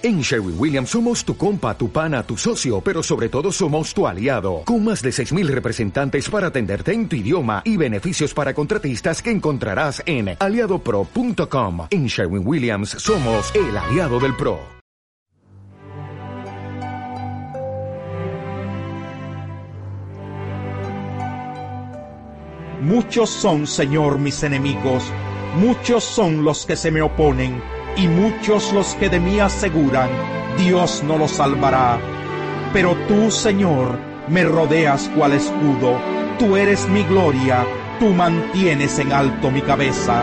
En Sherwin Williams somos tu compa, tu pana, tu socio, pero sobre todo somos tu aliado, con más de 6.000 representantes para atenderte en tu idioma y beneficios para contratistas que encontrarás en aliadopro.com. En Sherwin Williams somos el aliado del PRO. Muchos son, Señor, mis enemigos, muchos son los que se me oponen y muchos los que de mí aseguran, Dios no lo salvará. Pero tú, Señor, me rodeas cual escudo, tú eres mi gloria, tú mantienes en alto mi cabeza.